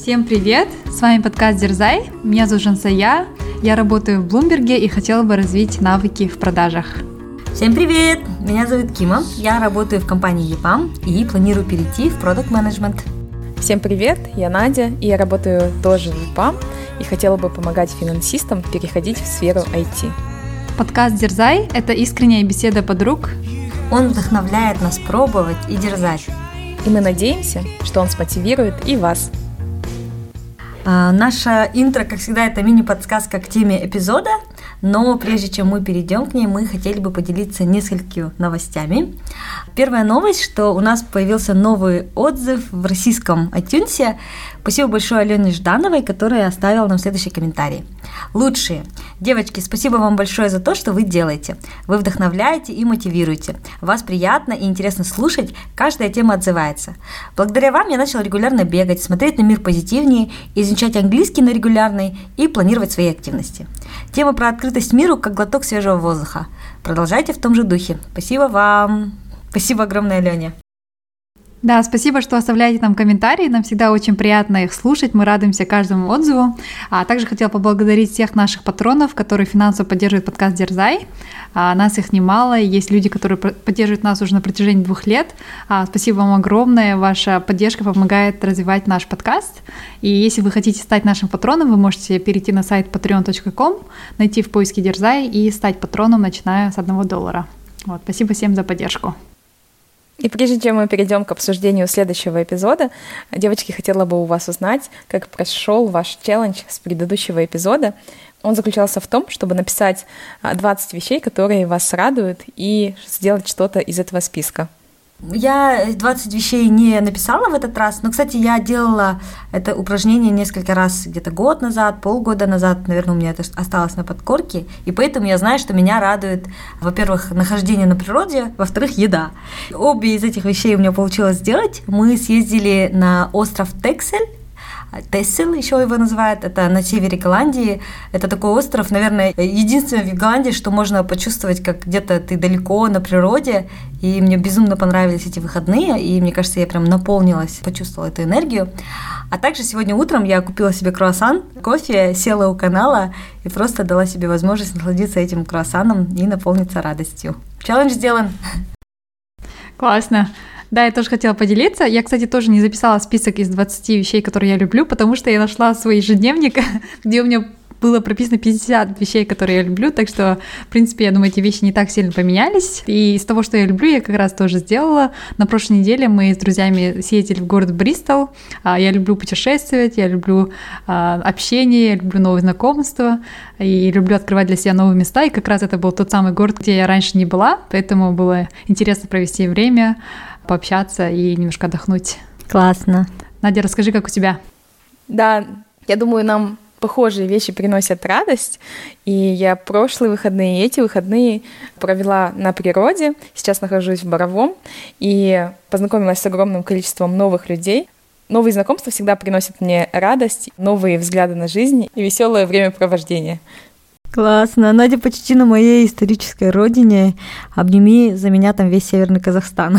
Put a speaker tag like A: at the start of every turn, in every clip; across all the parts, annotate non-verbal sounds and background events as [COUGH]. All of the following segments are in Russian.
A: Всем привет! С вами подкаст Дерзай. Меня зовут Жансая. Я работаю в Блумберге и хотела бы развить навыки в продажах.
B: Всем привет! Меня зовут Кима. Я работаю в компании EPAM и планирую перейти в продукт менеджмент.
C: Всем привет! Я Надя, и я работаю тоже в EPAM и хотела бы помогать финансистам переходить в сферу IT.
A: Подкаст «Дерзай» — это искренняя беседа подруг.
B: Он вдохновляет нас пробовать и дерзать.
C: И мы надеемся, что он смотивирует и вас.
B: А, наша интро, как всегда, это мини-подсказка к теме эпизода, но прежде чем мы перейдем к ней, мы хотели бы поделиться несколькими новостями. Первая новость, что у нас появился новый отзыв в российском iTunes Спасибо большое Алене Ждановой, которая оставила нам следующий комментарий. Лучшие. Девочки, спасибо вам большое за то, что вы делаете. Вы вдохновляете и мотивируете. Вас приятно и интересно слушать, каждая тема отзывается. Благодаря вам я начал регулярно бегать, смотреть на мир позитивнее, изучать английский на регулярный и планировать свои активности. Тема про открытость миру как глоток свежего воздуха. Продолжайте в том же духе. Спасибо вам. Спасибо огромное, Леня.
A: Да, спасибо, что оставляете нам комментарии. Нам всегда очень приятно их слушать. Мы радуемся каждому отзыву. А также хотела поблагодарить всех наших патронов, которые финансово поддерживают подкаст Дерзай. А, нас их немало. Есть люди, которые поддерживают нас уже на протяжении двух лет. А, спасибо вам огромное. Ваша поддержка помогает развивать наш подкаст. И если вы хотите стать нашим патроном, вы можете перейти на сайт patreon.com, найти в поиске Дерзай и стать патроном, начиная с одного доллара. Вот, спасибо всем за поддержку.
C: И прежде чем мы перейдем к обсуждению следующего эпизода, девочки, хотела бы у вас узнать, как прошел ваш челлендж с предыдущего эпизода. Он заключался в том, чтобы написать 20 вещей, которые вас радуют, и сделать что-то из этого списка.
B: Я 20 вещей не написала в этот раз, но, кстати, я делала это упражнение несколько раз, где-то год назад, полгода назад, наверное, у меня это осталось на подкорке, и поэтому я знаю, что меня радует, во-первых, нахождение на природе, во-вторых, еда. Обе из этих вещей у меня получилось сделать. Мы съездили на остров Тексель, Тессел еще его называют, это на севере Голландии. Это такой остров, наверное, единственный в Голландии, что можно почувствовать, как где-то ты далеко на природе. И мне безумно понравились эти выходные, и мне кажется, я прям наполнилась, почувствовала эту энергию. А также сегодня утром я купила себе круассан, кофе, села у канала и просто дала себе возможность насладиться этим круассаном и наполниться радостью. Челлендж сделан.
A: Классно. Да, я тоже хотела поделиться. Я, кстати, тоже не записала список из 20 вещей, которые я люблю, потому что я нашла свой ежедневник, [LAUGHS] где у меня было прописано 50 вещей, которые я люблю, так что, в принципе, я думаю, эти вещи не так сильно поменялись. И из того, что я люблю, я как раз тоже сделала. На прошлой неделе мы с друзьями съездили в город Бристол. А, я люблю путешествовать, я люблю а, общение, я люблю новые знакомства и люблю открывать для себя новые места. И как раз это был тот самый город, где я раньше не была, поэтому было интересно провести время, пообщаться и немножко отдохнуть.
B: Классно.
A: Надя, расскажи, как у тебя?
C: Да, я думаю, нам похожие вещи приносят радость. И я прошлые выходные и эти выходные провела на природе. Сейчас нахожусь в Боровом и познакомилась с огромным количеством новых людей. Новые знакомства всегда приносят мне радость, новые взгляды на жизнь и веселое времяпровождение.
B: Классно. Надя почти на моей исторической родине. Обними за меня там весь Северный Казахстан.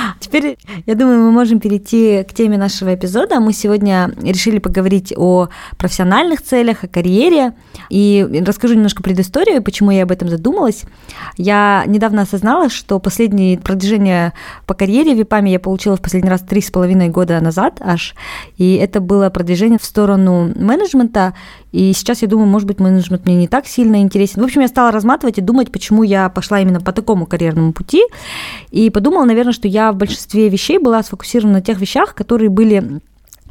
B: Теперь, я думаю, мы можем перейти к теме нашего эпизода. Мы сегодня решили поговорить о профессиональных целях, о карьере. И расскажу немножко предысторию, почему я об этом задумалась. Я недавно осознала, что последнее продвижение по карьере в ВИПАМе я получила в последний раз три с половиной года назад аж. И это было продвижение в сторону менеджмента. И сейчас я думаю, может быть, менеджмент мне не так сильно интересен. В общем, я стала разматывать и думать, почему я пошла именно по такому карьерному пути. И подумала, наверное, что я в большинстве вещей была сфокусирована на тех вещах, которые были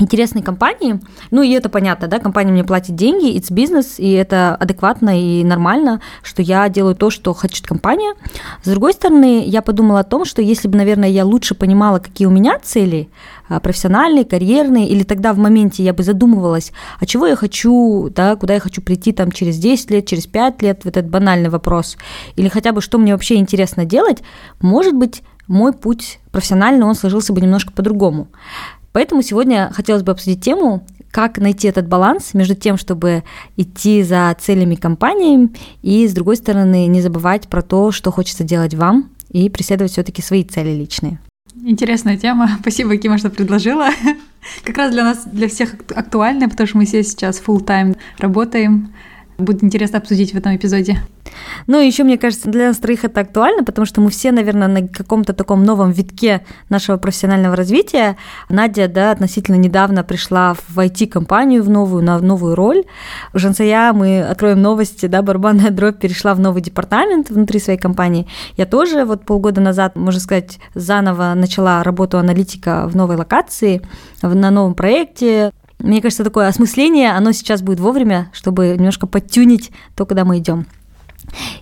B: интересной компании. Ну, и это понятно, да, компания мне платит деньги, it's бизнес, и это адекватно и нормально, что я делаю то, что хочет компания. С другой стороны, я подумала о том, что если бы, наверное, я лучше понимала, какие у меня цели, а, профессиональные, карьерные, или тогда в моменте я бы задумывалась, а чего я хочу, да, куда я хочу прийти там через 10 лет, через 5 лет, в этот банальный вопрос, или хотя бы что мне вообще интересно делать, может быть, мой путь профессиональный, он сложился бы немножко по-другому. Поэтому сегодня хотелось бы обсудить тему, как найти этот баланс между тем, чтобы идти за целями компании, и, с другой стороны, не забывать про то, что хочется делать вам, и преследовать все-таки свои цели личные.
A: Интересная тема. [LAUGHS] Спасибо, Кима, что предложила. [LAUGHS] Как раз для нас, для всех актуальная, потому что мы все сейчас full time работаем. Будет интересно обсудить в этом эпизоде.
B: Ну, еще, мне кажется, для нас троих это актуально, потому что мы все, наверное, на каком-то таком новом витке нашего профессионального развития. Надя, да, относительно недавно пришла в IT-компанию в новую, на новую роль. Жансая мы откроем новости, да, барабанная дробь перешла в новый департамент внутри своей компании. Я тоже вот полгода назад, можно сказать, заново начала работу аналитика в новой локации, на новом проекте. Мне кажется, такое осмысление, оно сейчас будет вовремя, чтобы немножко подтюнить то, куда мы идем.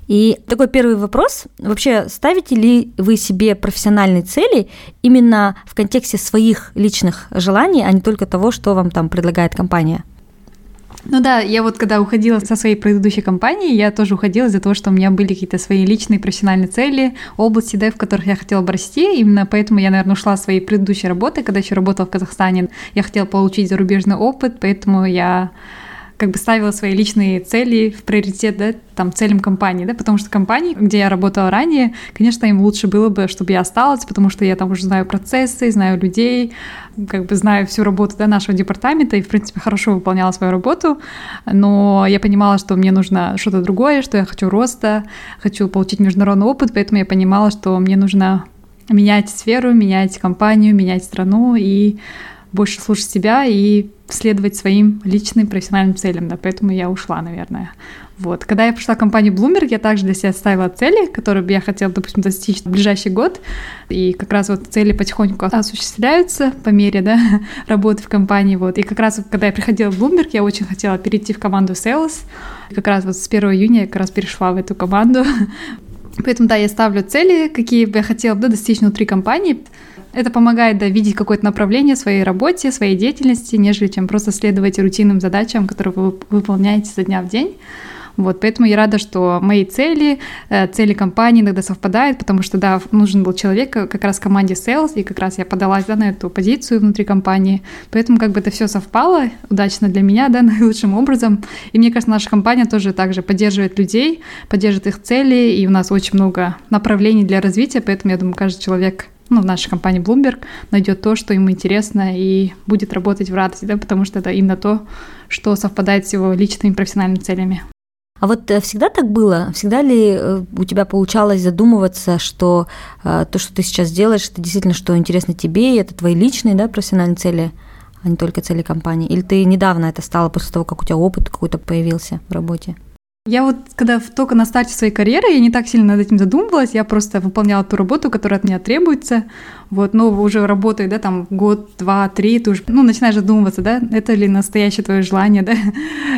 B: И такой первый вопрос. Вообще, ставите ли вы себе профессиональные цели именно в контексте своих личных желаний, а не только того, что вам там предлагает компания?
A: Ну да, я вот когда уходила со своей предыдущей компании, я тоже уходила из-за того, что у меня были какие-то свои личные профессиональные цели, области, да, в которых я хотела бы расти. Именно поэтому я, наверное, ушла с своей предыдущей работы, когда еще работала в Казахстане. Я хотела получить зарубежный опыт, поэтому я как бы ставила свои личные цели в приоритет, да, там, целям компании, да, потому что компании, где я работала ранее, конечно, им лучше было бы, чтобы я осталась, потому что я там уже знаю процессы, знаю людей, как бы знаю всю работу, да, нашего департамента и, в принципе, хорошо выполняла свою работу, но я понимала, что мне нужно что-то другое, что я хочу роста, хочу получить международный опыт, поэтому я понимала, что мне нужно менять сферу, менять компанию, менять страну и больше слушать себя и следовать своим личным профессиональным целям, да, поэтому я ушла, наверное. Вот. Когда я пришла в компанию Bloomberg, я также для себя ставила цели, которые бы я хотела, допустим, достичь в ближайший год. И как раз вот цели потихоньку осуществляются по мере да, [LAUGHS] работы в компании. Вот. И как раз когда я приходила в Bloomberg, я очень хотела перейти в команду Sales. И как раз вот с 1 июня я как раз перешла в эту команду. [LAUGHS] Поэтому, да, я ставлю цели, какие бы я хотела да, достичь внутри компании. Это помогает да, видеть какое-то направление своей работе, своей деятельности, нежели чем просто следовать рутинным задачам, которые вы выполняете за дня в день. Вот, поэтому я рада, что мои цели, э, цели компании иногда совпадают, потому что, да, нужен был человек э, как раз в команде sales, и как раз я подалась, да, на эту позицию внутри компании, поэтому как бы это все совпало удачно для меня, да, [LAUGHS] наилучшим образом, и мне кажется, наша компания тоже также поддерживает людей, поддерживает их цели, и у нас очень много направлений для развития, поэтому я думаю, каждый человек ну, в нашей компании Bloomberg найдет то, что ему интересно и будет работать в радости, да, потому что это именно то, что совпадает с его личными профессиональными целями.
B: А вот э, всегда так было? Всегда ли э, у тебя получалось задумываться, что э, то, что ты сейчас делаешь, это действительно что интересно тебе, и это твои личные да, профессиональные цели, а не только цели компании? Или ты недавно это стало после того, как у тебя опыт какой-то появился в работе?
A: Я вот, когда только на старте своей карьеры, я не так сильно над этим задумывалась, я просто выполняла ту работу, которая от меня требуется, вот, но уже работая, да, там, год, два, три, ты уже, ну, начинаешь задумываться, да, это ли настоящее твое желание, [LAUGHS] да,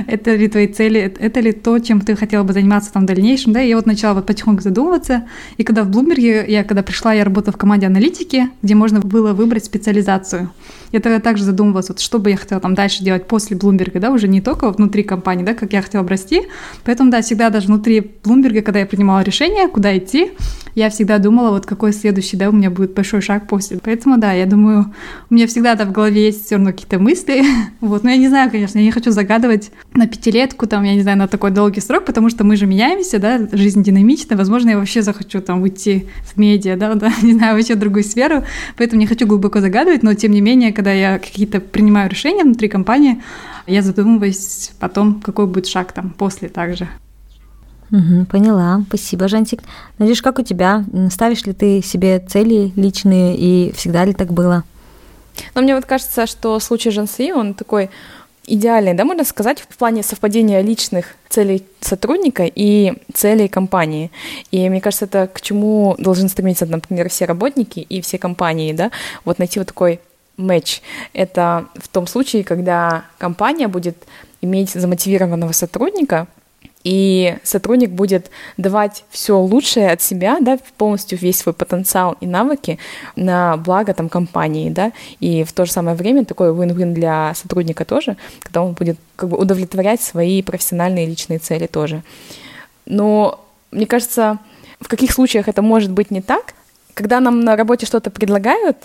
A: это ли твои цели, это ли то, чем ты хотела бы заниматься там в дальнейшем, да, и я вот начала вот потихоньку задумываться, и когда в Блумберге, я когда пришла, я работала в команде аналитики, где можно было выбрать специализацию, я тогда также задумывалась, вот что бы я хотела там дальше делать после Блумберга, да, уже не только внутри компании, да, как я хотела бы расти, поэтому, да, всегда даже внутри Блумберга, когда я принимала решение, куда идти, я всегда думала, вот какой следующий, да, у меня будет большой шаг после. Поэтому, да, я думаю, у меня всегда там в голове есть все равно какие-то мысли. [LAUGHS] вот, но я не знаю, конечно, я не хочу загадывать на пятилетку, там, я не знаю, на такой долгий срок, потому что мы же меняемся, да, жизнь динамичная, возможно, я вообще захочу там уйти в медиа, да, [LAUGHS] да, не знаю, вообще другую сферу, поэтому не хочу глубоко загадывать, но тем не менее, когда я какие-то принимаю решения внутри компании, я задумываюсь потом, какой будет шаг там после также.
B: Угу, поняла. Спасибо, Жантик. Надеюсь, как у тебя? Ставишь ли ты себе цели личные и всегда ли так было?
C: Но мне вот кажется, что случай Жанси, он такой идеальный, да, можно сказать, в плане совпадения личных целей сотрудника и целей компании. И мне кажется, это к чему должны стремиться, например, все работники и все компании, да, вот найти вот такой матч. Это в том случае, когда компания будет иметь замотивированного сотрудника, и сотрудник будет давать все лучшее от себя, да, полностью весь свой потенциал и навыки на благо там компании, да, и в то же самое время такой win-win для сотрудника тоже, когда он будет как бы удовлетворять свои профессиональные личные цели тоже. Но мне кажется, в каких случаях это может быть не так, когда нам на работе что-то предлагают,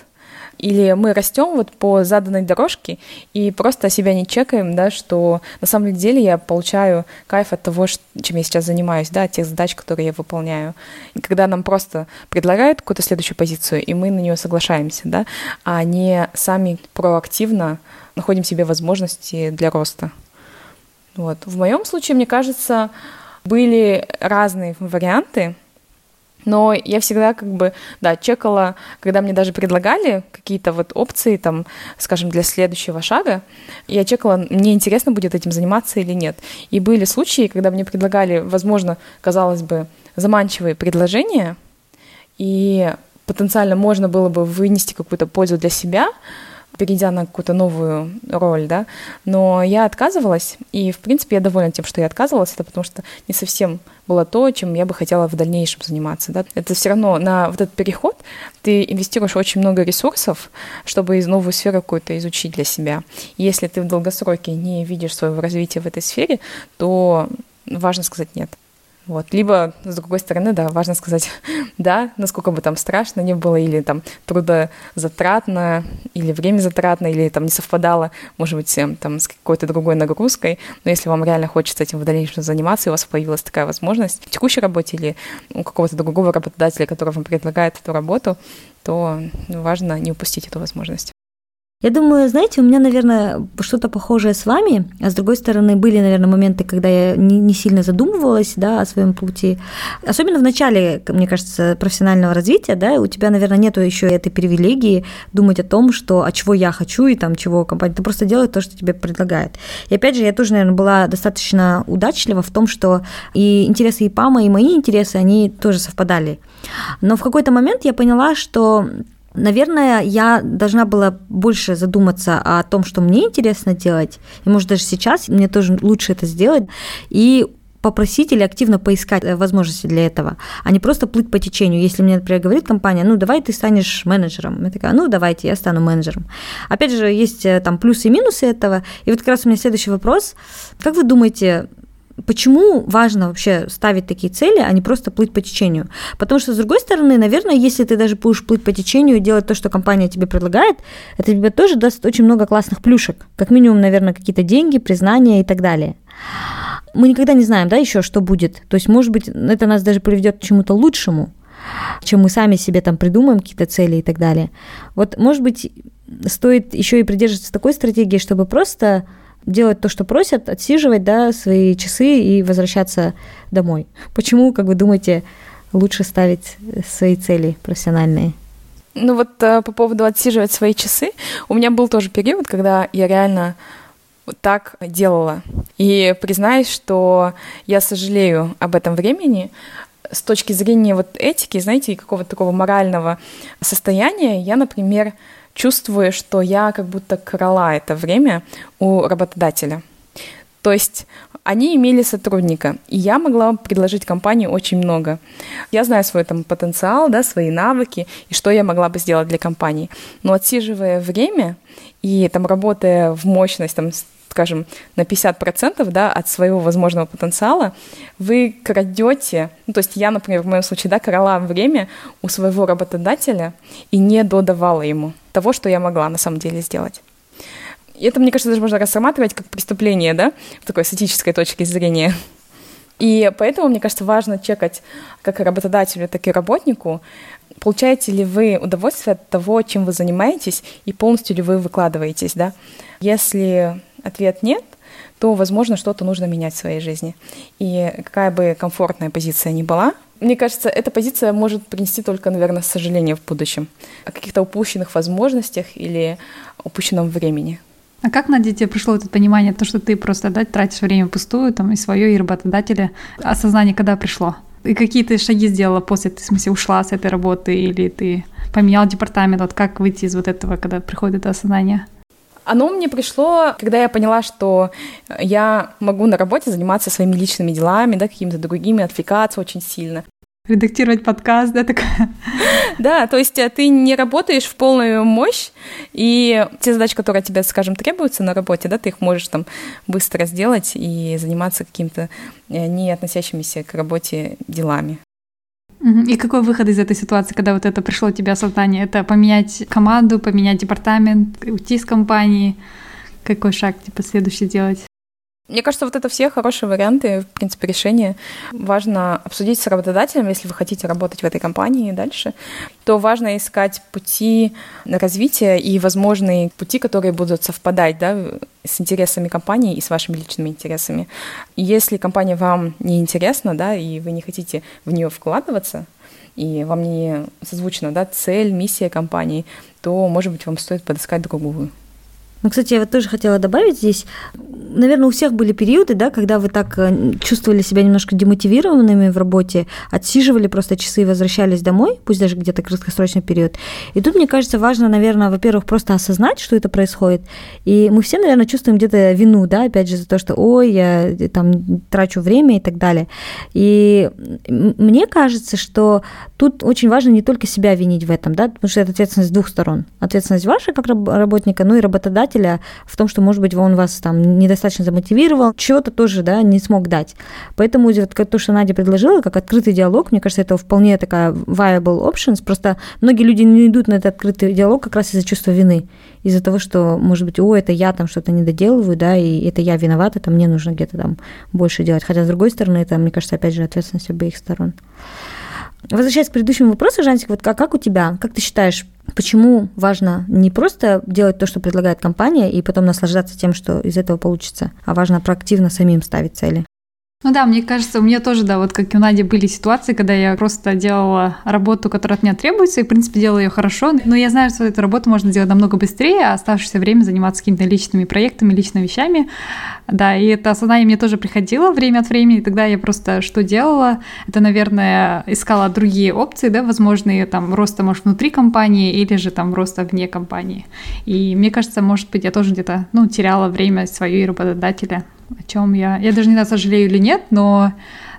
C: или мы растем вот по заданной дорожке и просто себя не чекаем, да, что на самом деле я получаю кайф от того, чем я сейчас занимаюсь, да, от тех задач, которые я выполняю. И когда нам просто предлагают какую-то следующую позицию, и мы на нее соглашаемся, да, а не сами проактивно находим себе возможности для роста. Вот. В моем случае, мне кажется, были разные варианты, но я всегда как бы, да, чекала, когда мне даже предлагали какие-то вот опции, там, скажем, для следующего шага, я чекала, мне интересно будет этим заниматься или нет. И были случаи, когда мне предлагали, возможно, казалось бы, заманчивые предложения, и потенциально можно было бы вынести какую-то пользу для себя, перейдя на какую-то новую роль, да, но я отказывалась, и, в принципе, я довольна тем, что я отказывалась, это потому что не совсем было то, чем я бы хотела в дальнейшем заниматься, да. Это все равно на вот этот переход ты инвестируешь очень много ресурсов, чтобы из новую сферу какую-то изучить для себя. И если ты в долгосроке не видишь своего развития в этой сфере, то важно сказать «нет». Вот. Либо, с другой стороны, да, важно сказать [LAUGHS] да, насколько бы там страшно не было, или там трудозатратно, или время затратно, или там не совпадало, может быть, там с какой-то другой нагрузкой. Но если вам реально хочется этим в дальнейшем заниматься, и у вас появилась такая возможность в текущей работе или у какого-то другого работодателя, который вам предлагает эту работу, то важно не упустить эту возможность.
B: Я думаю, знаете, у меня, наверное, что-то похожее с вами, а с другой стороны, были, наверное, моменты, когда я не, сильно задумывалась да, о своем пути. Особенно в начале, мне кажется, профессионального развития, да, у тебя, наверное, нету еще этой привилегии думать о том, что, а чего я хочу и там чего компания. Ты просто делаешь то, что тебе предлагает. И опять же, я тоже, наверное, была достаточно удачлива в том, что и интересы ИПАМа, и мои интересы, они тоже совпадали. Но в какой-то момент я поняла, что Наверное, я должна была больше задуматься о том, что мне интересно делать. И, может, даже сейчас мне тоже лучше это сделать. И попросить или активно поискать э, возможности для этого, а не просто плыть по течению. Если мне, например, говорит компания, ну, давай ты станешь менеджером. Я такая, ну, давайте, я стану менеджером. Опять же, есть э, там плюсы и минусы этого. И вот как раз у меня следующий вопрос. Как вы думаете, Почему важно вообще ставить такие цели, а не просто плыть по течению? Потому что, с другой стороны, наверное, если ты даже будешь плыть по течению и делать то, что компания тебе предлагает, это тебе тоже даст очень много классных плюшек. Как минимум, наверное, какие-то деньги, признания и так далее. Мы никогда не знаем, да, еще что будет. То есть, может быть, это нас даже приведет к чему-то лучшему, чем мы сами себе там придумаем какие-то цели и так далее. Вот, может быть, стоит еще и придерживаться такой стратегии, чтобы просто делать то, что просят, отсиживать да, свои часы и возвращаться домой. Почему, как вы думаете, лучше ставить свои цели профессиональные?
C: Ну вот э, по поводу отсиживать свои часы, у меня был тоже период, когда я реально вот так делала. И признаюсь, что я сожалею об этом времени, с точки зрения вот этики, знаете, и какого-то такого морального состояния, я, например, чувствую, что я как будто крала это время у работодателя. То есть они имели сотрудника, и я могла предложить компании очень много. Я знаю свой там потенциал, да, свои навыки, и что я могла бы сделать для компании. Но отсиживая время и там работая в мощность там скажем, на 50% да, от своего возможного потенциала, вы крадете, ну, то есть я, например, в моем случае, да, крала время у своего работодателя и не додавала ему того, что я могла на самом деле сделать. И это, мне кажется, даже можно рассматривать как преступление, да, в такой с этической точки зрения. И поэтому, мне кажется, важно чекать как работодателю, так и работнику, получаете ли вы удовольствие от того, чем вы занимаетесь, и полностью ли вы выкладываетесь, да. Если ответ нет, то, возможно, что-то нужно менять в своей жизни. И какая бы комфортная позиция ни была, мне кажется, эта позиция может принести только, наверное, сожаление в будущем о каких-то упущенных возможностях или упущенном времени.
A: А как, Надя, тебе пришло это понимание, то, что ты просто да, тратишь время пустую, там, и свое, и работодателя? Осознание когда пришло? И какие ты шаги сделала после, ты, в смысле, ушла с этой работы, или ты поменял департамент? Вот как выйти из вот этого, когда приходит это осознание?
C: Оно мне пришло, когда я поняла, что я могу на работе заниматься своими личными делами, да, какими-то другими, отвлекаться очень сильно.
A: Редактировать подкаст, да, такая?
C: Да, то есть э, ты не работаешь в полную мощь, и те задачи, которые тебе, скажем, требуются на работе, да, ты их можешь там быстро сделать и заниматься какими-то э, не относящимися к работе делами.
A: И какой выход из этой ситуации, когда вот это пришло тебе осознание? Это поменять команду, поменять департамент, уйти из компании? Какой шаг, типа, следующий делать?
C: Мне кажется, вот это все хорошие варианты, в принципе, решения. Важно обсудить с работодателем, если вы хотите работать в этой компании дальше, то важно искать пути развития и возможные пути, которые будут совпадать да, с интересами компании и с вашими личными интересами. Если компания вам не интересна, да, и вы не хотите в нее вкладываться, и вам не созвучна да, цель, миссия компании, то, может быть, вам стоит подыскать другую.
B: Ну, кстати, я вот тоже хотела добавить здесь, наверное, у всех были периоды, да, когда вы так э, чувствовали себя немножко демотивированными в работе, отсиживали просто часы и возвращались домой, пусть даже где-то краткосрочный период. И тут, мне кажется, важно, наверное, во-первых, просто осознать, что это происходит. И мы все, наверное, чувствуем где-то вину, да, опять же, за то, что, ой, я э, там трачу время и так далее. И мне кажется, что тут очень важно не только себя винить в этом, да, потому что это ответственность двух сторон. Ответственность ваша как работника, ну и работодателя работодателя в том, что, может быть, он вас там недостаточно замотивировал, чего-то тоже, да, не смог дать. Поэтому вот то, что Надя предложила, как открытый диалог, мне кажется, это вполне такая viable options. Просто многие люди не идут на этот открытый диалог как раз из-за чувства вины, из-за того, что, может быть, о, это я там что-то не доделываю, да, и это я виновата, это мне нужно где-то там больше делать. Хотя, с другой стороны, это, мне кажется, опять же, ответственность обеих сторон. Возвращаясь к предыдущему вопросу, Жансик, вот как, как у тебя, как ты считаешь, почему важно не просто делать то, что предлагает компания, и потом наслаждаться тем, что из этого получится, а важно проактивно самим ставить цели?
A: Ну да, мне кажется, у меня тоже, да, вот как и у Нади были ситуации, когда я просто делала работу, которая от меня требуется, и, в принципе, делала ее хорошо, но я знаю, что эту работу можно сделать намного быстрее, а оставшееся время заниматься какими-то личными проектами, личными вещами. Да, и это осознание мне тоже приходило время от времени, и тогда я просто что делала? Это, наверное, искала другие опции, да, возможные там роста, может, внутри компании или же там роста вне компании. И мне кажется, может быть, я тоже где-то, ну, теряла время свое и работодателя о чем я... Я даже не знаю, сожалею или нет, но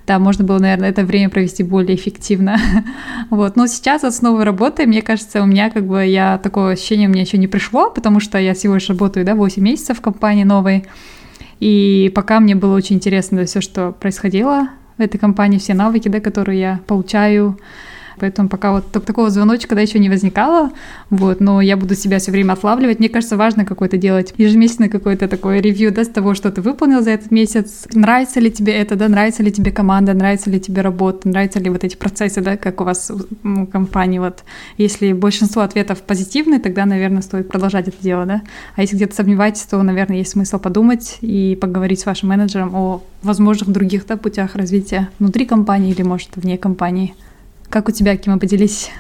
A: да, можно было, наверное, это время провести более эффективно. [LAUGHS] вот. Но сейчас от новой работы, мне кажется, у меня как бы я такое ощущение у меня еще не пришло, потому что я всего лишь работаю, да, 8 месяцев в компании новой. И пока мне было очень интересно все, что происходило в этой компании, все навыки, да, которые я получаю, Поэтому пока вот такого звоночка да, еще не возникало, вот, но я буду себя все время отлавливать. Мне кажется, важно какое-то делать ежемесячное какое-то такое ревью, да, с того, что ты выполнил за этот месяц. Нравится ли тебе это, да, нравится ли тебе команда, нравится ли тебе работа, нравятся ли вот эти процессы, да, как у вас в компании, вот. Если большинство ответов позитивные, тогда, наверное, стоит продолжать это дело, да. А если где-то сомневаетесь, то, наверное, есть смысл подумать и поговорить с вашим менеджером о возможных других да, путях развития внутри компании или, может, вне компании. Как у тебя, Кима, поделись?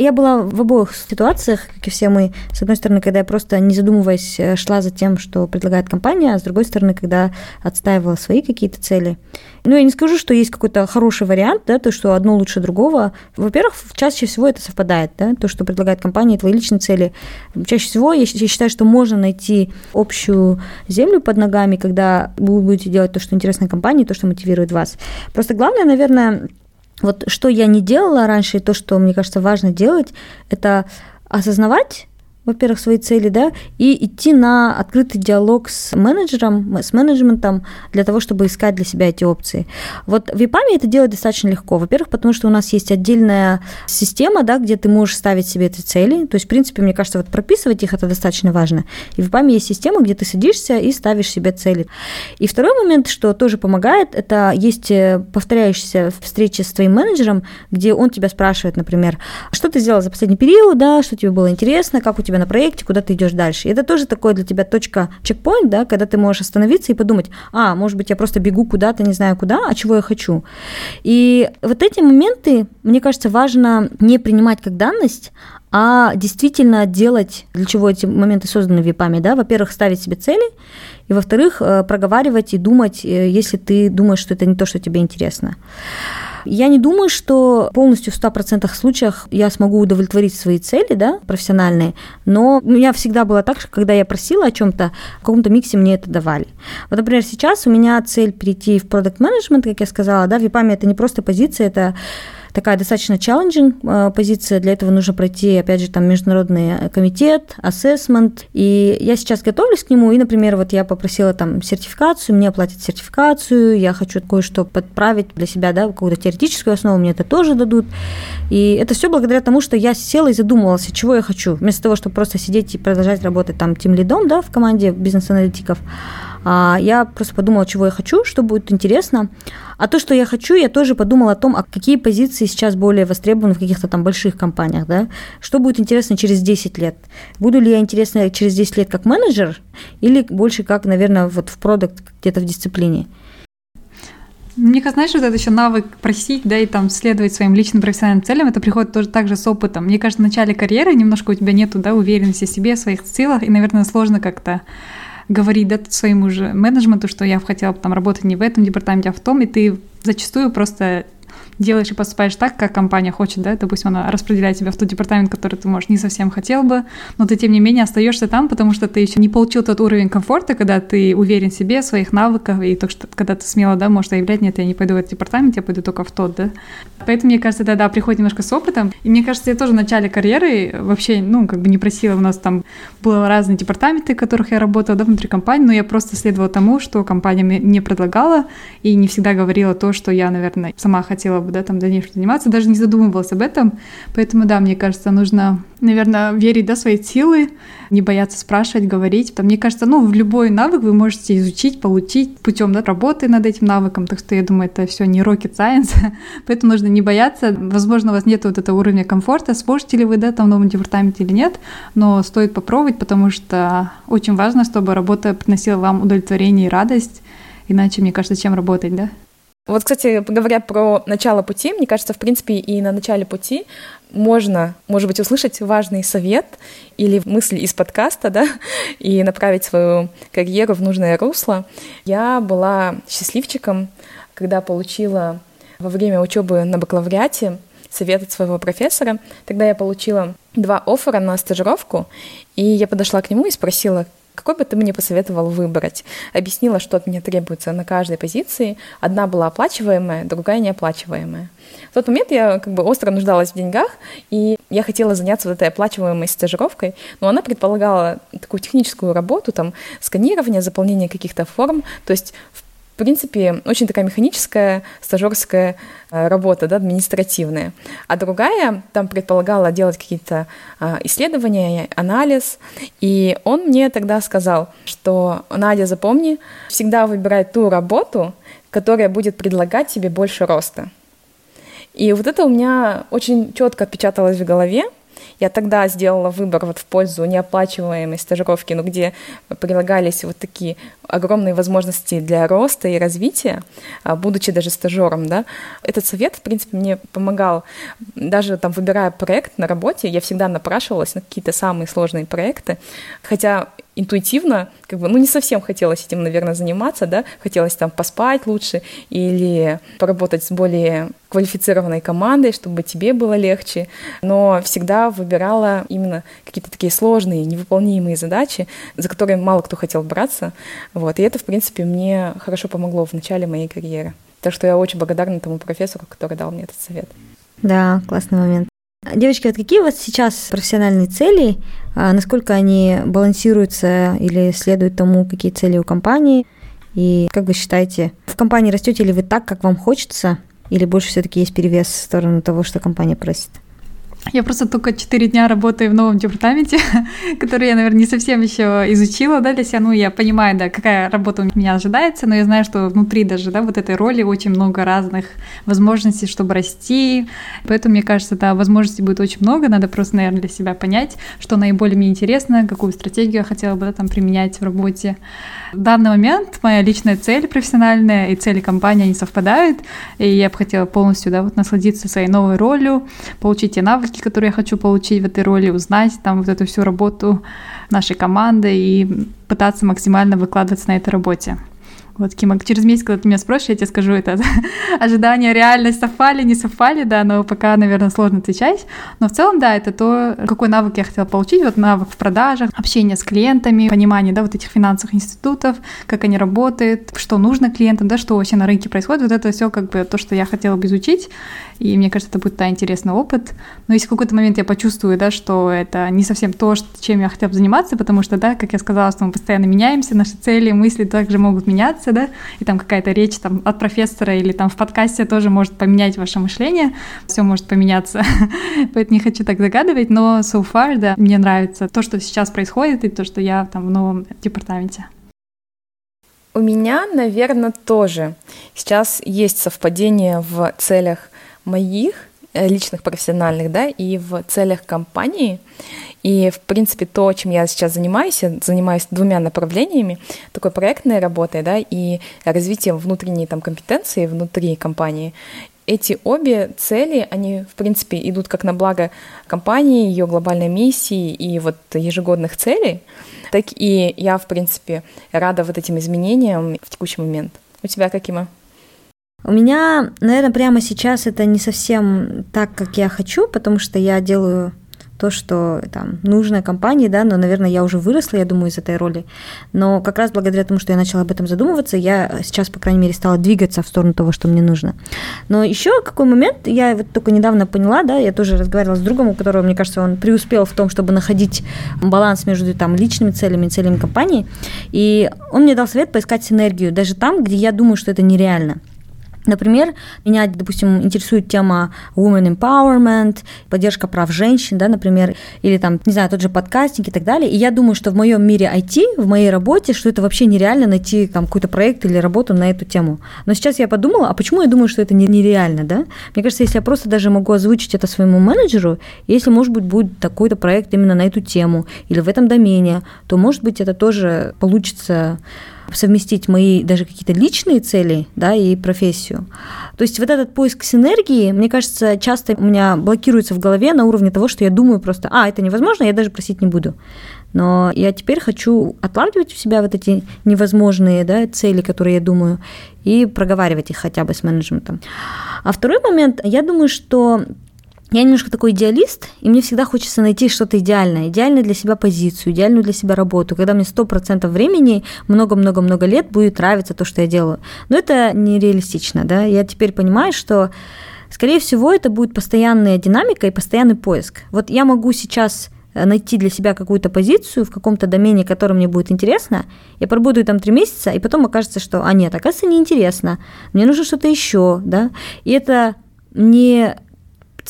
B: Я была в обоих ситуациях, как и все мы. С одной стороны, когда я просто, не задумываясь, э, шла за тем, что предлагает компания, а с другой стороны, когда отстаивала свои какие-то цели. Ну, я не скажу, что есть какой-то хороший вариант, да, то, что одно лучше другого. Во-первых, чаще всего это совпадает, да, то, что предлагает компания, твои личные цели. Чаще всего я, я считаю, что можно найти общую землю под ногами, когда вы будете делать то, что интересно компании, то, что мотивирует вас. Просто главное, наверное, вот что я не делала раньше, и то, что мне кажется важно делать, это осознавать, во-первых, свои цели, да, и идти на открытый диалог с менеджером, с менеджментом для того, чтобы искать для себя эти опции. Вот в EPAM это делать достаточно легко. Во-первых, потому что у нас есть отдельная система, да, где ты можешь ставить себе эти цели. То есть, в принципе, мне кажется, вот прописывать их это достаточно важно. И в EPAM есть система, где ты садишься и ставишь себе цели. И второй момент, что тоже помогает, это есть э, повторяющиеся встречи с твоим менеджером, где он тебя спрашивает, например, что ты сделал за последний период, да, что тебе было интересно, как у тебя на проекте, куда ты идешь дальше. И это тоже такое для тебя точка, чекпоинт, да, когда ты можешь остановиться и подумать, а, может быть, я просто бегу куда-то, не знаю куда, а чего я хочу. И вот эти моменты, мне кажется, важно не принимать как данность, а действительно делать, для чего эти моменты созданы в ВИПАМе, да, во-первых, ставить себе цели, и во-вторых, э, проговаривать и думать, э, если ты думаешь, что это не то, что тебе интересно. Я не думаю, что полностью в 100% случаях я смогу удовлетворить свои цели, да, профессиональные, но у меня всегда было так, что когда я просила о чем-то, в каком-то миксе мне это давали. Вот, например, сейчас у меня цель перейти в продукт менеджмент как я сказала, да, в EPAM это не просто позиция, это такая достаточно challenging э, позиция. Для этого нужно пройти, опять же, там международный комитет, assessment. И я сейчас готовлюсь к нему, и, например, вот я попросила там сертификацию, мне оплатят сертификацию, я хочу кое-что подправить для себя, да, какую-то теоретическую основу, мне это тоже дадут. И это все благодаря тому, что я села и задумывалась, чего я хочу. Вместо того, чтобы просто сидеть и продолжать работать там тем лидом, да, в команде бизнес-аналитиков, я просто подумала, чего я хочу, что будет интересно. А то, что я хочу, я тоже подумала о том, а какие позиции сейчас более востребованы в каких-то там больших компаниях, да? Что будет интересно через 10 лет? Буду ли я интересна через 10 лет как менеджер или больше как, наверное, вот в продукт где-то в дисциплине?
A: Мне кажется, знаешь, вот это еще навык просить, да, и там следовать своим личным профессиональным целям, это приходит тоже так же с опытом. Мне кажется, в начале карьеры немножко у тебя нету, да, уверенности в себе, в своих силах, и, наверное, сложно как-то говорить да, своему же менеджменту, что я хотела там работать не в этом департаменте, а в том, и ты зачастую просто делаешь и поступаешь так, как компания хочет, да, допустим, она распределяет тебя в тот департамент, который ты, может, не совсем хотел бы, но ты, тем не менее, остаешься там, потому что ты еще не получил тот уровень комфорта, когда ты уверен в себе, в своих навыках, и то, что когда ты смело, да, можешь заявлять, нет, я не пойду в этот департамент, я пойду только в тот, да. Поэтому, мне кажется, это, да, приходит немножко с опытом, и мне кажется, я тоже в начале карьеры вообще, ну, как бы не просила, у нас там было разные департаменты, в которых я работала, да, внутри компании, но я просто следовала тому, что компания мне предлагала, и не всегда говорила то, что я, наверное, сама хотела бы, да, там дальнейшем заниматься, даже не задумывалась об этом. Поэтому, да, мне кажется, нужно, наверное, верить, да, свои силы, не бояться спрашивать, говорить. Там, мне кажется, ну, в любой навык вы можете изучить, получить путем, да, работы над этим навыком. Так что я думаю, это все не rocket science. [LAUGHS] Поэтому нужно не бояться. Возможно, у вас нет вот этого уровня комфорта, сможете ли вы, да, там в новом департаменте или нет, но стоит попробовать, потому что очень важно, чтобы работа приносила вам удовлетворение и радость. Иначе, мне кажется, чем работать, да?
C: Вот, кстати, говоря про начало пути, мне кажется, в принципе, и на начале пути можно, может быть, услышать важный совет или мысль из подкаста, да, [LAUGHS] и направить свою карьеру в нужное русло. Я была счастливчиком, когда получила во время учебы на бакалавриате совет от своего профессора. Тогда я получила два оффера на стажировку, и я подошла к нему и спросила, какой бы ты мне посоветовал выбрать? Объяснила, что от меня требуется на каждой позиции. Одна была оплачиваемая, другая неоплачиваемая. В тот момент я как бы остро нуждалась в деньгах, и я хотела заняться вот этой оплачиваемой стажировкой, но она предполагала такую техническую работу, там, сканирование, заполнение каких-то форм, то есть в принципе, очень такая механическая стажерская э, работа, да, административная. А другая там предполагала делать какие-то а, исследования, анализ. И он мне тогда сказал, что, Надя, запомни, всегда выбирай ту работу, которая будет предлагать тебе больше роста. И вот это у меня очень четко отпечаталось в голове, я тогда сделала выбор вот в пользу неоплачиваемой стажировки, ну, где прилагались вот такие огромные возможности для роста и развития, а, будучи даже стажером, да. Этот совет, в принципе, мне помогал, даже там выбирая проект на работе, я всегда напрашивалась на какие-то самые сложные проекты, хотя интуитивно, как бы, ну, не совсем хотелось этим, наверное, заниматься, да, хотелось там поспать лучше или поработать с более квалифицированной командой, чтобы тебе было легче, но всегда выбирала именно какие-то такие сложные, невыполнимые задачи, за которые мало кто хотел браться, вот, и это, в принципе, мне хорошо помогло в начале моей карьеры. Так что я очень благодарна тому профессору, который дал мне этот совет.
B: Да, классный момент. Девочки, вот какие у вас сейчас профессиональные цели? А насколько они балансируются или следуют тому, какие цели у компании? И как вы считаете, в компании растете ли вы так, как вам хочется, или больше все-таки есть перевес в сторону того, что компания просит?
A: Я просто только 4 дня работаю в новом департаменте, [LAUGHS] который я, наверное, не совсем еще изучила, да, для себя. Ну, я понимаю, да, какая работа у меня ожидается, но я знаю, что внутри даже, да, вот этой роли очень много разных возможностей, чтобы расти. Поэтому, мне кажется, да, возможностей будет очень много. Надо просто, наверное, для себя понять, что наиболее мне интересно, какую стратегию я хотела бы да, там применять в работе. В данный момент моя личная цель профессиональная и цели компании, они совпадают, и я бы хотела полностью, да, вот насладиться своей новой ролью, получить те навыки, навыки, которые я хочу получить в этой роли, узнать там вот эту всю работу нашей команды и пытаться максимально выкладываться на этой работе. Вот, Кима, через месяц, когда ты меня спросишь, я тебе скажу, это [LAUGHS] ожидания, реальность совпали, не совпали, да, но пока, наверное, сложно отвечать. Но в целом, да, это то, какой навык я хотела получить, вот навык в продажах, общение с клиентами, понимание, да, вот этих финансовых институтов, как они работают, что нужно клиентам, да, что вообще на рынке происходит, вот это все как бы то, что я хотела бы изучить, и мне кажется, это будет да, интересный опыт. Но если в какой-то момент я почувствую, да, что это не совсем то, чем я хотела бы заниматься, потому что, да, как я сказала, что мы постоянно меняемся, наши цели, мысли также могут меняться, информация, да, и там какая-то речь там от профессора или там в подкасте тоже может поменять ваше мышление, все может поменяться, [LAUGHS] поэтому не хочу так загадывать, но so far, да, мне нравится то, что сейчас происходит, и то, что я там в новом департаменте.
C: У меня, наверное, тоже сейчас есть совпадение в целях моих э, личных профессиональных, да, и в целях компании. И, в принципе, то, чем я сейчас занимаюсь, я занимаюсь двумя направлениями, такой проектной работой, да, и развитием внутренней там компетенции внутри компании. Эти обе цели, они, в принципе, идут как на благо компании, ее глобальной миссии и вот ежегодных целей, так и я, в принципе, рада вот этим изменениям в текущий момент. У тебя какими?
B: У меня, наверное, прямо сейчас это не совсем так, как я хочу, потому что я делаю то, что там нужно компании, да, но, наверное, я уже выросла, я думаю, из этой роли. Но как раз благодаря тому, что я начала об этом задумываться, я сейчас, по крайней мере, стала двигаться в сторону того, что мне нужно. Но еще какой момент, я вот только недавно поняла, да, я тоже разговаривала с другом, у которого, мне кажется, он преуспел в том, чтобы находить баланс между там личными целями и целями компании, и он мне дал совет поискать синергию, даже там, где я думаю, что это нереально. Например, меня, допустим, интересует тема women empowerment, поддержка прав женщин, да, например, или там, не знаю, тот же подкастинг и так далее. И я думаю, что в моем мире IT, в моей работе, что это вообще нереально найти там какой-то проект или работу на эту тему. Но сейчас я подумала, а почему я думаю, что это нереально, да? Мне кажется, если я просто даже могу озвучить это своему менеджеру, если, может быть, будет такой-то проект именно на эту тему или в этом домене, то, может быть, это тоже получится совместить мои даже какие-то личные цели, да, и профессию. То есть вот этот поиск синергии, мне кажется, часто у меня блокируется в голове на уровне того, что я думаю просто, а, это невозможно, я даже просить не буду. Но я теперь хочу отлавливать в себя вот эти невозможные да, цели, которые я думаю, и проговаривать их хотя бы с менеджментом. А второй момент, я думаю, что я немножко такой идеалист, и мне всегда хочется найти что-то идеальное, идеальную для себя позицию, идеальную для себя работу, когда мне 100% времени, много-много-много лет будет нравиться то, что я делаю. Но это нереалистично, да, я теперь понимаю, что, скорее всего, это будет постоянная динамика и постоянный поиск. Вот я могу сейчас э, найти для себя какую-то позицию в каком-то домене, который мне будет интересно, я поработаю там три месяца, и потом окажется, что, а нет, оказывается, неинтересно, мне нужно что-то еще, да, и это не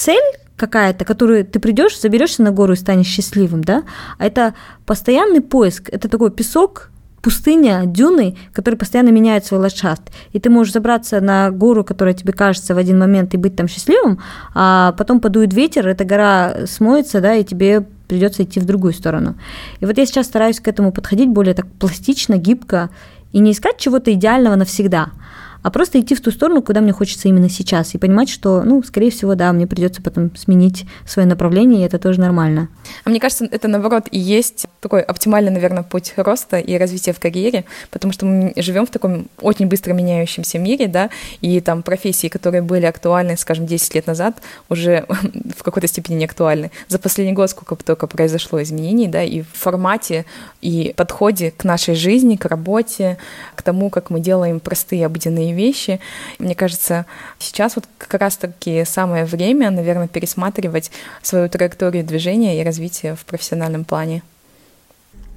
B: цель какая-то, которую ты придешь, заберешься на гору и станешь счастливым, да, а это постоянный поиск, это такой песок, пустыня, дюны, которые постоянно меняют свой ландшафт. И ты можешь забраться на гору, которая тебе кажется в один момент, и быть там счастливым, а потом подует ветер, эта гора смоется, да, и тебе придется идти в другую сторону. И вот я сейчас стараюсь к этому подходить более так пластично, гибко, и не искать чего-то идеального навсегда, а просто идти в ту сторону, куда мне хочется именно сейчас, и понимать, что, ну, скорее всего, да, мне придется потом сменить свое направление, и это тоже нормально.
C: А мне кажется, это, наоборот, и есть такой оптимальный, наверное, путь роста и развития в карьере, потому что мы живем в таком очень быстро меняющемся мире, да, и там профессии, которые были актуальны, скажем, 10 лет назад, уже [LAUGHS] в какой-то степени не актуальны. За последний год сколько только произошло изменений, да, и в формате, и подходе к нашей жизни, к работе, к тому, как мы делаем простые обыденные разные вещи. Мне кажется, сейчас вот как раз-таки самое время, наверное, пересматривать свою траекторию движения и развития в профессиональном плане.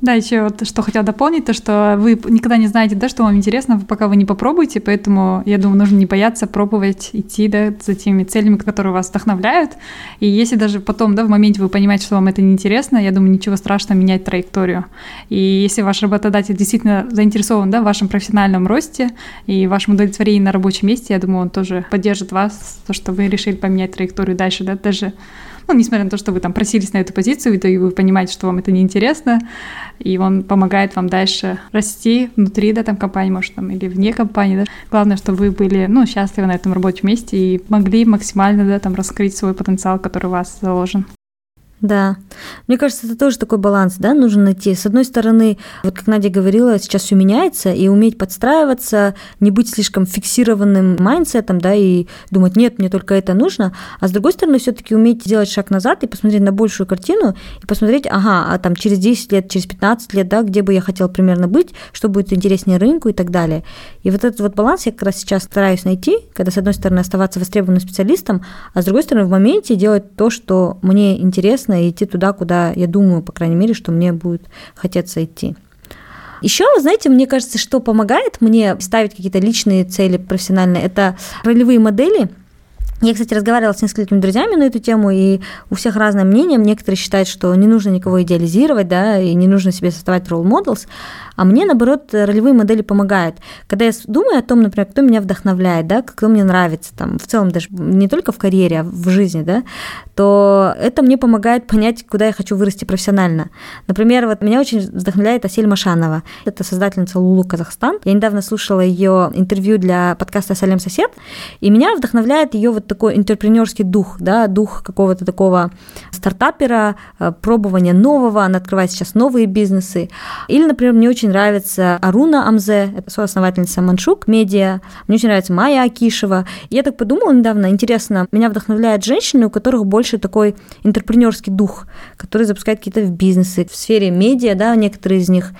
A: Да, еще вот что хотела дополнить, то что вы никогда не знаете, да, что вам интересно, пока вы не попробуете, поэтому, я думаю, нужно не бояться пробовать идти, да, за теми целями, которые вас вдохновляют, и если даже потом, да, в моменте вы понимаете, что вам это неинтересно, я думаю, ничего страшного менять траекторию. И если ваш работодатель действительно заинтересован, да, в вашем профессиональном росте и вашем удовлетворении на рабочем месте, я думаю, он тоже поддержит вас, то, что вы решили поменять траекторию дальше, да, даже ну, несмотря на то, что вы там просились на эту позицию, и вы понимаете, что вам это неинтересно, и он помогает вам дальше расти внутри, да, там компании, может, там, или вне компании, да. Главное, чтобы вы были, ну, счастливы на этом рабочем месте и могли максимально, да, там, раскрыть свой потенциал, который у вас заложен.
B: Да. Мне кажется, это тоже такой баланс, да, нужно найти. С одной стороны, вот как Надя говорила, сейчас все меняется, и уметь подстраиваться, не быть слишком фиксированным mindset ом, да, и думать, нет, мне только это нужно. А с другой стороны, все-таки уметь сделать шаг назад и посмотреть на большую картину, и посмотреть, ага, а там через 10 лет, через 15 лет, да, где бы я хотел примерно быть, что будет интереснее рынку и так далее. И вот этот вот баланс я как раз сейчас стараюсь найти, когда, с одной стороны, оставаться востребованным специалистом, а с другой стороны, в моменте делать то, что мне интересно, интересно и идти туда, куда я думаю, по крайней мере, что мне будет хотеться идти. Еще, знаете, мне кажется, что помогает мне ставить какие-то личные цели профессиональные, это ролевые модели – я, кстати, разговаривала с несколькими друзьями на эту тему, и у всех разное мнение. Некоторые считают, что не нужно никого идеализировать, да, и не нужно себе создавать role models, а мне, наоборот, ролевые модели помогают. Когда я думаю о том, например, кто меня вдохновляет, да, кто мне нравится, там, в целом даже не только в карьере, а в жизни, да, то это мне помогает понять, куда я хочу вырасти профессионально. Например, вот меня очень вдохновляет Асель Машанова. Это создательница Лулу Казахстан. Я недавно слушала ее интервью для подкаста «Салем сосед», и меня вдохновляет ее вот такой интерпренерский дух, да, дух какого-то такого стартапера, э, пробования нового, она открывает сейчас новые бизнесы. Или, например, мне очень нравится Аруна Амзе, это соосновательница Маншук Медиа, мне очень нравится Майя Акишева. Я так подумала недавно, интересно, меня вдохновляют женщины, у которых больше такой интерпренерский дух, которые запускают какие-то бизнесы в сфере медиа, да, некоторые из них.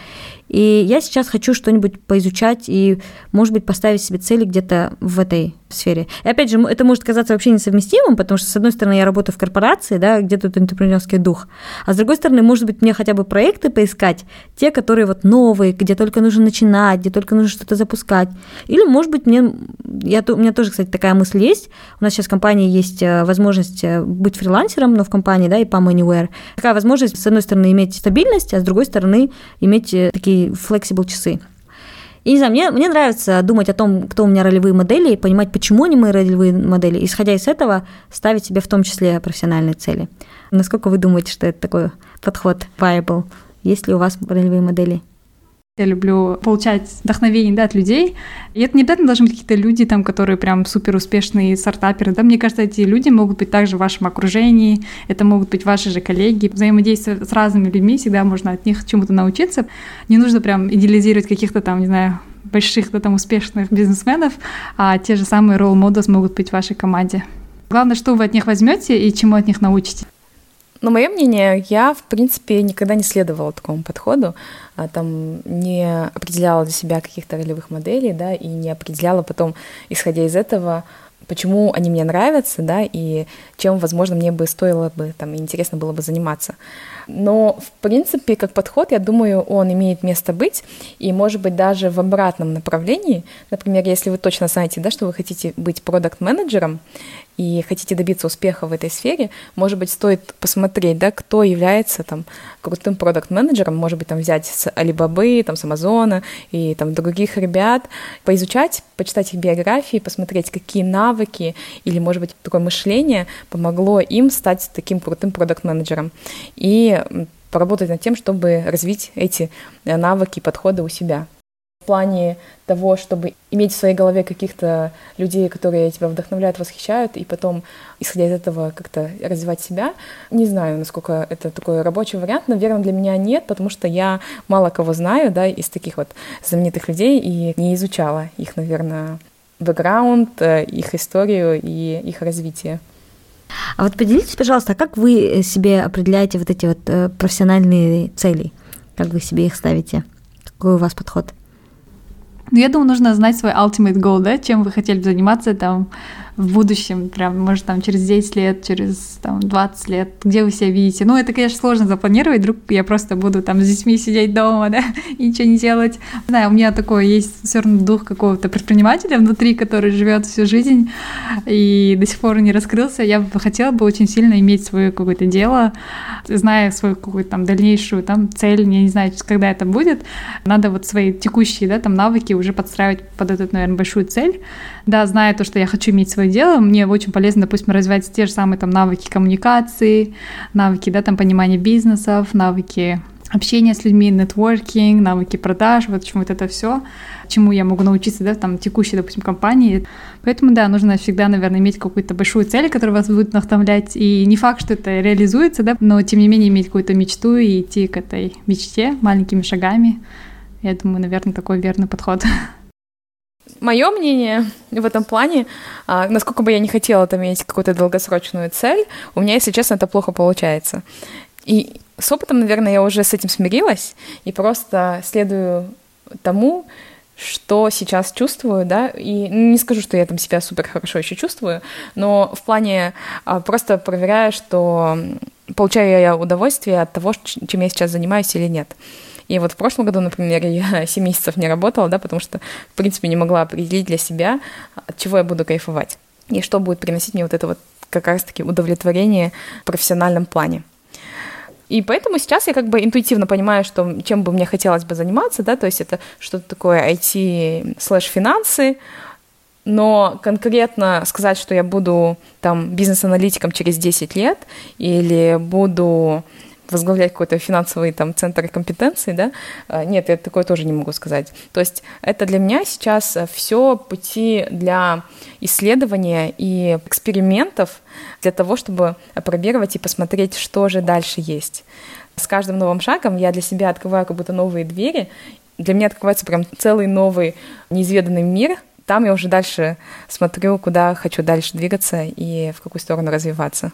B: И я сейчас хочу что-нибудь поизучать и, может быть, поставить себе цели где-то в этой сфере. И опять же, это может казаться вообще несовместимым, потому что, с одной стороны, я работаю в корпорации, да, где тут интерпренерский дух, а с другой стороны, может быть, мне хотя бы проекты поискать, те, которые вот новые, где только нужно начинать, где только нужно что-то запускать. Или, может быть, мне, я, у меня тоже, кстати, такая мысль есть. У нас сейчас в компании есть э, возможность э, быть фрилансером, но в компании, да, и по Anywhere. Такая возможность, с одной стороны, иметь стабильность, а с другой стороны, иметь э, такие flexible часы. И не знаю, мне, мне нравится думать о том, кто у меня ролевые модели, и понимать, почему они мои ролевые модели, исходя из этого ставить себе в том числе профессиональные цели. Насколько вы думаете, что это такой подход viable? Есть ли у вас ролевые модели?
A: Я люблю получать вдохновение да, от людей. И это не обязательно должны быть какие-то люди, там, которые прям супер успешные стартаперы. Да? Мне кажется, эти люди могут быть также в вашем окружении, это могут быть ваши же коллеги. Взаимодействие с разными людьми, всегда можно от них чему-то научиться. Не нужно прям идеализировать каких-то там, не знаю, больших, да, там, успешных бизнесменов, а те же самые role models могут быть в вашей команде. Главное, что вы от них возьмете и чему от них научитесь.
C: Но мое мнение, я, в принципе, никогда не следовала такому подходу, там не определяла для себя каких-то ролевых моделей, да, и не определяла потом, исходя из этого, почему они мне нравятся, да, и чем, возможно, мне бы стоило бы, там, интересно было бы заниматься. Но, в принципе, как подход, я думаю, он имеет место быть, и, может быть, даже в обратном направлении. Например, если вы точно знаете, да, что вы хотите быть продукт-менеджером, и хотите добиться успеха в этой сфере, может быть, стоит посмотреть, да, кто является там крутым продукт-менеджером, может быть, там взять с Alibaba, там с Амазона и там других ребят, поизучать, почитать их биографии, посмотреть, какие навыки или, может быть, такое мышление помогло им стать таким крутым продукт-менеджером. И поработать над тем, чтобы развить эти э, навыки и подходы у себя в плане того, чтобы иметь в своей голове каких-то людей, которые тебя вдохновляют, восхищают, и потом, исходя из этого, как-то развивать себя. Не знаю, насколько это такой рабочий вариант. Наверное, для меня нет, потому что я мало кого знаю, да, из таких вот знаменитых людей, и не изучала их, наверное, бэкграунд, э, их историю и их развитие.
B: А вот поделитесь, пожалуйста, а как вы себе определяете вот эти вот э, профессиональные цели? Как вы себе их ставите? Какой у вас подход?
A: Ну, я думаю, нужно знать свой ultimate goal, да, чем вы хотели бы заниматься там в будущем, прям, может, там, через 10 лет, через там, 20 лет, где вы себя видите. Ну, это, конечно, сложно запланировать, вдруг я просто буду там с детьми сидеть дома, [LAUGHS] да, и ничего не делать. Не знаю, у меня такой есть все равно дух какого-то предпринимателя внутри, который живет всю жизнь и до сих пор не раскрылся. Я бы хотела бы очень сильно иметь свое какое-то дело, зная свою какую-то там дальнейшую там цель, я не знаю, когда это будет, надо вот свои текущие, да, там навыки уже подстраивать под эту, наверное, большую цель. Да, зная то, что я хочу иметь свой свое дело, мне очень полезно, допустим, развивать те же самые там навыки коммуникации, навыки, да, там понимания бизнесов, навыки общение с людьми, нетворкинг, навыки продаж, вот чему вот это все, чему я могу научиться, да, там текущей, допустим, компании. Поэтому, да, нужно всегда, наверное, иметь какую-то большую цель, которая вас будет вдохновлять. И не факт, что это реализуется, да, но тем не менее иметь какую-то мечту и идти к этой мечте маленькими шагами. Я думаю, наверное, такой верный подход. [LAUGHS]
C: Мое мнение в этом плане, а, насколько бы я не хотела там иметь какую-то долгосрочную цель, у меня, если честно, это плохо получается. И с опытом, наверное, я уже с этим смирилась и просто следую тому, что сейчас чувствую, да, и не скажу, что я там себя супер хорошо еще чувствую, но в плане а, просто проверяю, что получаю я удовольствие от того, чем я сейчас занимаюсь или нет. И вот в прошлом году, например, [LAUGHS] я 7 месяцев не работала, да, потому что, в принципе, не могла определить для себя, от чего я буду кайфовать и что будет приносить мне вот это вот как раз-таки удовлетворение в профессиональном плане. И поэтому сейчас я как бы интуитивно понимаю, что чем бы мне хотелось бы заниматься, да, то есть это что-то такое IT слэш финансы, но конкретно сказать, что я буду там бизнес-аналитиком через 10 лет или буду возглавлять какой-то финансовый там центр компетенции, да, а, нет, я такое тоже не могу сказать. То есть это для меня сейчас все пути для исследования и экспериментов для того, чтобы опробировать и посмотреть, что же дальше есть. С каждым новым шагом я для себя открываю как будто новые двери, для меня открывается прям целый новый неизведанный мир, там я уже дальше смотрю, куда хочу дальше двигаться и в какую сторону развиваться.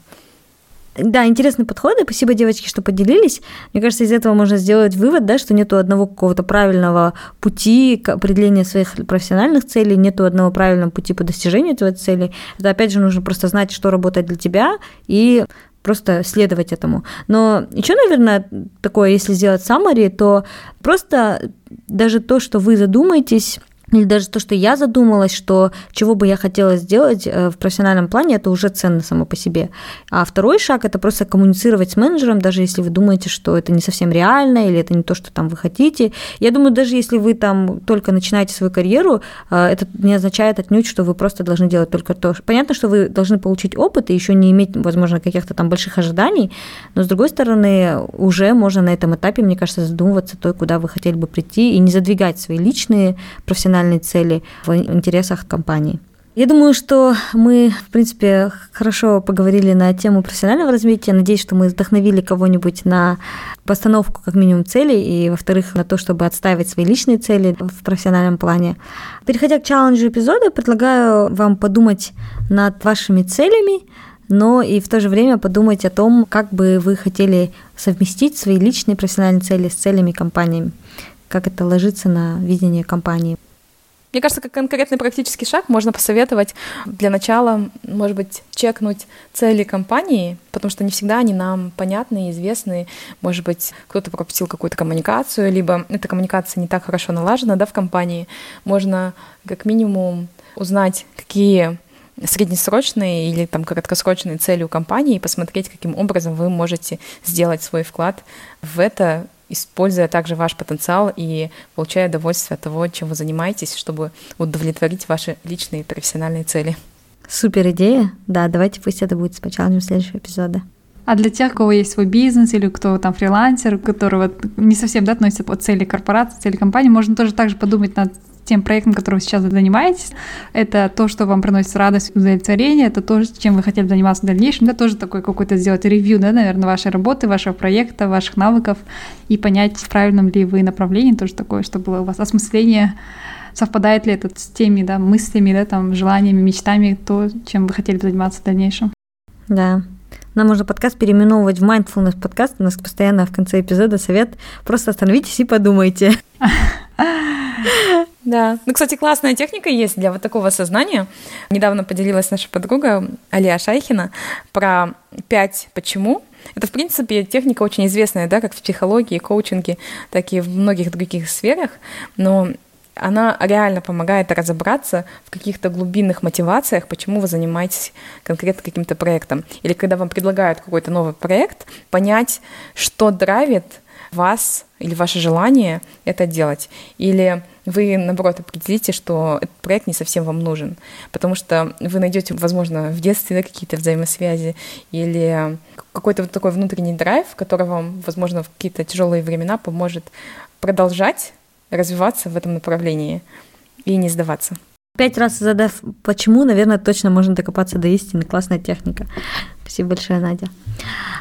B: Да, интересные подходы. Спасибо, девочки, что поделились. Мне кажется, из этого можно сделать вывод, да, что нету одного какого-то правильного пути к определению своих профессиональных целей, нету одного правильного пути по достижению этой цели. Это, опять же, нужно просто знать, что работает для тебя и просто следовать этому. Но еще, наверное, такое, если сделать summary, то просто даже то, что вы задумаетесь или даже то, что я задумалась, что чего бы я хотела сделать э, в профессиональном плане, это уже ценно само по себе. А второй шаг – это просто коммуницировать с менеджером, даже если вы думаете, что это не совсем реально или это не то, что там вы хотите. Я думаю, даже если вы там только начинаете свою карьеру, э, это не означает отнюдь, что вы просто должны делать только то. Понятно, что вы должны получить опыт и еще не иметь, возможно, каких-то там больших ожиданий, но с другой стороны, уже можно на этом этапе, мне кажется, задумываться то, куда вы хотели бы прийти, и не задвигать свои личные профессиональные профессиональные цели в интересах компании. Я думаю, что мы, в принципе, хорошо поговорили на тему профессионального развития. Надеюсь, что мы вдохновили кого-нибудь на постановку, как минимум, целей, и, во-вторых, на то, чтобы отстаивать свои личные цели в профессиональном плане. Переходя к челленджу эпизода, предлагаю вам подумать над вашими целями, но и в то же время подумать о том, как бы вы хотели совместить свои личные профессиональные цели с целями компании, как это ложится на видение компании.
C: Мне кажется, как конкретный практический шаг можно посоветовать для начала, может быть, чекнуть цели компании, потому что не всегда они нам понятны известны. Может быть, кто-то пропустил какую-то коммуникацию, либо эта коммуникация не так хорошо налажена да, в компании. Можно как минимум узнать, какие среднесрочные или там краткосрочные цели у компании и посмотреть, каким образом вы можете сделать свой вклад в это используя также ваш потенциал и получая удовольствие от того, чем вы занимаетесь, чтобы удовлетворить ваши личные профессиональные цели.
B: Супер идея. Да, давайте пусть это будет с челленджем следующего эпизода.
A: А для тех, у кого есть свой бизнес или кто там фрилансер, у которого не совсем да, относится по цели корпорации, цели компании, можно тоже также подумать над тем проектом, которым вы сейчас занимаетесь. Это то, что вам приносит радость, удовлетворение, это то, чем вы хотели заниматься в дальнейшем. Это тоже такой какой-то сделать ревью, да, наверное, вашей работы, вашего проекта, ваших навыков и понять, в правильном ли вы направлении, тоже такое, чтобы было у вас осмысление совпадает ли это с теми да, мыслями, да, там, желаниями, мечтами, то, чем вы хотели заниматься в дальнейшем.
B: Да, нам можно подкаст переименовывать в mindfulness подкаст. У нас постоянно в конце эпизода совет. Просто остановитесь и подумайте. [LAUGHS]
C: Да. Ну, кстати, классная техника есть для вот такого сознания. Недавно поделилась наша подруга Алия Шайхина про пять почему. Это, в принципе, техника очень известная, да, как в психологии, коучинге, так и в многих других сферах. Но она реально помогает разобраться в каких-то глубинных мотивациях, почему вы занимаетесь конкретно каким-то проектом. Или когда вам предлагают какой-то новый проект, понять, что драйвит вас или ваше желание это делать. Или вы, наоборот, определите, что этот проект не совсем вам нужен, потому что вы найдете, возможно, в детстве какие-то взаимосвязи или какой-то вот такой внутренний драйв, который вам, возможно, в какие-то тяжелые времена поможет продолжать развиваться в этом направлении и не сдаваться.
B: Пять раз задав почему, наверное, точно можно докопаться до истины. Классная техника. Спасибо большое, Надя.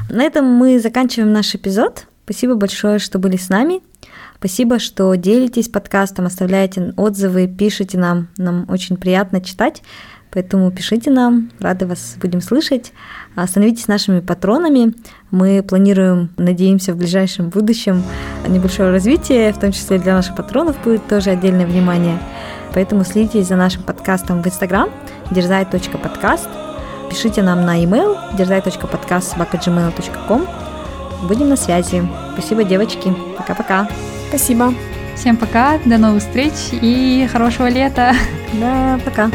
B: На этом мы заканчиваем наш эпизод. Спасибо большое, что были с нами. Спасибо, что делитесь подкастом, оставляете отзывы, пишите нам. Нам очень приятно читать. Поэтому пишите нам, рады вас будем слышать. Становитесь нашими патронами. Мы планируем, надеемся, в ближайшем будущем небольшое развитие, в том числе для наших патронов будет тоже отдельное внимание. Поэтому следите за нашим подкастом в Instagram дерзай.подкаст. Пишите нам на email дерзай.подкаст.gmail.com. Будем на связи. Спасибо, девочки. Пока-пока.
C: Спасибо.
A: Всем пока, до новых встреч и хорошего лета.
B: Да, пока.